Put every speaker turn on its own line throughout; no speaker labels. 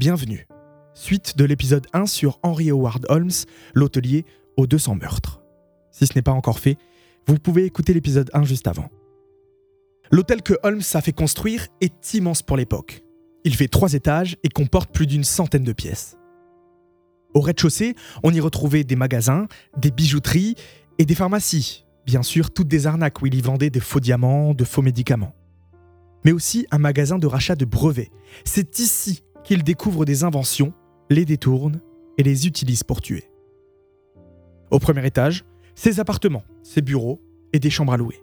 bienvenue. Suite de l'épisode 1 sur Henry Howard Holmes, l'hôtelier aux 200 meurtres. Si ce n'est pas encore fait, vous pouvez écouter l'épisode 1 juste avant. L'hôtel que Holmes a fait construire est immense pour l'époque. Il fait trois étages et comporte plus d'une centaine de pièces. Au rez-de-chaussée, on y retrouvait des magasins, des bijouteries et des pharmacies. Bien sûr, toutes des arnaques où il y vendait des faux diamants, de faux médicaments. Mais aussi un magasin de rachat de brevets. C'est ici qu'il découvre des inventions, les détourne et les utilise pour tuer. Au premier étage, ses appartements, ses bureaux et des chambres à louer.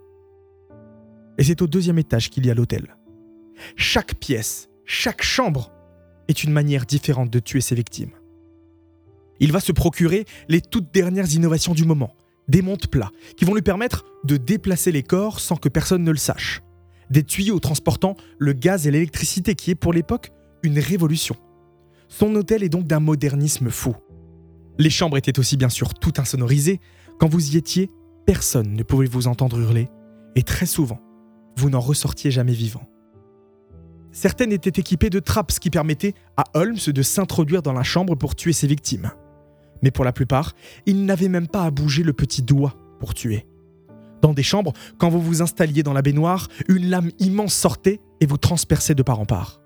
Et c'est au deuxième étage qu'il y a l'hôtel. Chaque pièce, chaque chambre est une manière différente de tuer ses victimes. Il va se procurer les toutes dernières innovations du moment, des montes plats qui vont lui permettre de déplacer les corps sans que personne ne le sache, des tuyaux transportant le gaz et l'électricité qui est pour l'époque une révolution. Son hôtel est donc d'un modernisme fou. Les chambres étaient aussi bien sûr tout insonorisées. Quand vous y étiez, personne ne pouvait vous entendre hurler, et très souvent, vous n'en ressortiez jamais vivant. Certaines étaient équipées de trappes qui permettaient à Holmes de s'introduire dans la chambre pour tuer ses victimes. Mais pour la plupart, il n'avait même pas à bouger le petit doigt pour tuer. Dans des chambres, quand vous vous installiez dans la baignoire, une lame immense sortait et vous transperçait de part en part.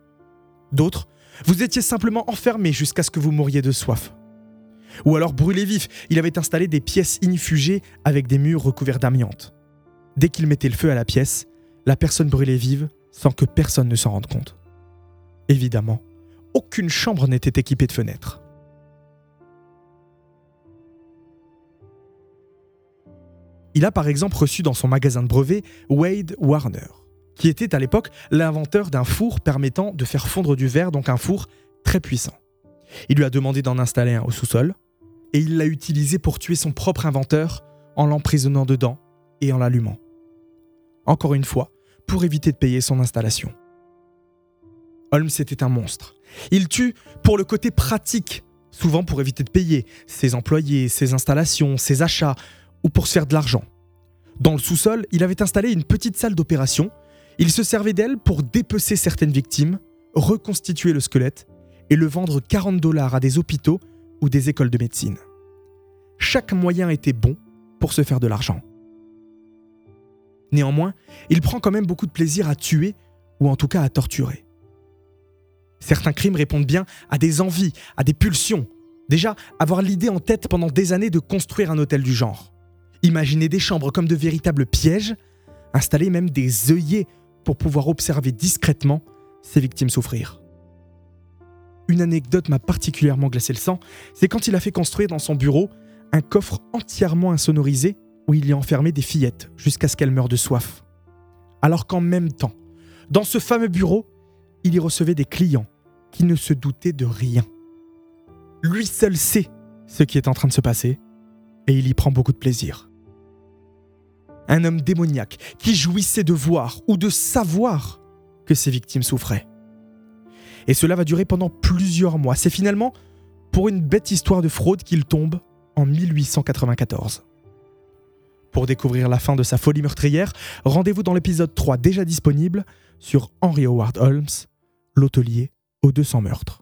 D'autres, vous étiez simplement enfermé jusqu'à ce que vous mouriez de soif. Ou alors brûlé vif, il avait installé des pièces inifugées avec des murs recouverts d'amiante. Dès qu'il mettait le feu à la pièce, la personne brûlait vive sans que personne ne s'en rende compte. Évidemment, aucune chambre n'était équipée de fenêtres. Il a par exemple reçu dans son magasin de brevets Wade Warner, qui était à l'époque l'inventeur d'un four permettant de faire fondre du verre, donc un four très puissant. Il lui a demandé d'en installer un au sous-sol, et il l'a utilisé pour tuer son propre inventeur en l'emprisonnant dedans et en l'allumant. Encore une fois, pour éviter de payer son installation. Holmes était un monstre. Il tue pour le côté pratique, souvent pour éviter de payer ses employés, ses installations, ses achats, ou pour se faire de l'argent. Dans le sous-sol, il avait installé une petite salle d'opération. Il se servait d'elle pour dépecer certaines victimes, reconstituer le squelette et le vendre 40 dollars à des hôpitaux ou des écoles de médecine. Chaque moyen était bon pour se faire de l'argent. Néanmoins, il prend quand même beaucoup de plaisir à tuer ou en tout cas à torturer. Certains crimes répondent bien à des envies, à des pulsions. Déjà, avoir l'idée en tête pendant des années de construire un hôtel du genre. Imaginer des chambres comme de véritables pièges, installer même des œillets pour pouvoir observer discrètement ses victimes souffrir. Une anecdote m'a particulièrement glacé le sang, c'est quand il a fait construire dans son bureau un coffre entièrement insonorisé où il y a enfermé des fillettes jusqu'à ce qu'elles meurent de soif. Alors qu'en même temps, dans ce fameux bureau, il y recevait des clients qui ne se doutaient de rien. Lui seul sait ce qui est en train de se passer et il y prend beaucoup de plaisir un homme démoniaque qui jouissait de voir ou de savoir que ses victimes souffraient. Et cela va durer pendant plusieurs mois. C'est finalement pour une bête histoire de fraude qu'il tombe en 1894. Pour découvrir la fin de sa folie meurtrière, rendez-vous dans l'épisode 3 déjà disponible sur Henry Howard Holmes, l'hôtelier aux 200 meurtres.